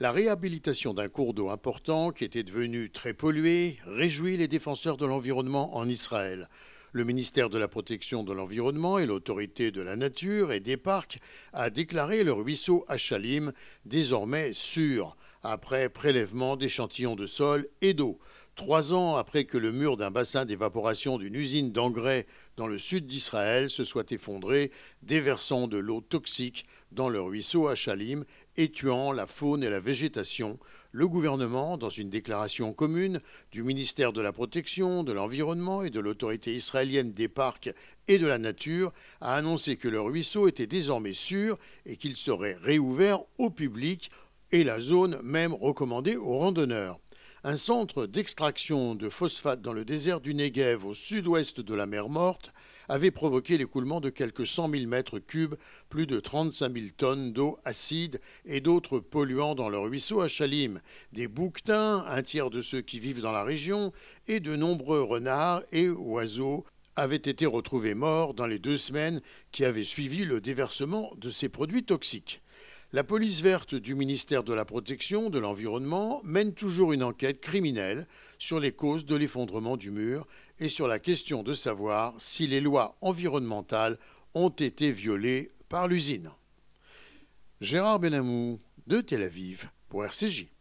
La réhabilitation d'un cours d'eau important qui était devenu très pollué réjouit les défenseurs de l'environnement en Israël. Le ministère de la Protection de l'Environnement et l'Autorité de la Nature et des Parcs a déclaré le ruisseau Achalim désormais sûr, après prélèvement d'échantillons de sol et d'eau. Trois ans après que le mur d'un bassin d'évaporation d'une usine d'engrais dans le sud d'Israël se soit effondré, déversant de l'eau toxique dans le ruisseau Achalim et tuant la faune et la végétation, le gouvernement, dans une déclaration commune du ministère de la Protection, de l'Environnement et de l'autorité israélienne des parcs et de la nature, a annoncé que le ruisseau était désormais sûr et qu'il serait réouvert au public et la zone même recommandée aux randonneurs. Un centre d'extraction de phosphate dans le désert du Negev au sud-ouest de la mer Morte avait provoqué l'écoulement de quelques 100 000 mètres cubes, plus de 35 000 tonnes d'eau acide et d'autres polluants dans le ruisseau à Chalim. Des bouquetins, un tiers de ceux qui vivent dans la région, et de nombreux renards et oiseaux avaient été retrouvés morts dans les deux semaines qui avaient suivi le déversement de ces produits toxiques. La police verte du ministère de la Protection de l'Environnement mène toujours une enquête criminelle sur les causes de l'effondrement du mur et sur la question de savoir si les lois environnementales ont été violées par l'usine. Gérard Benamou de Tel Aviv pour RCJ.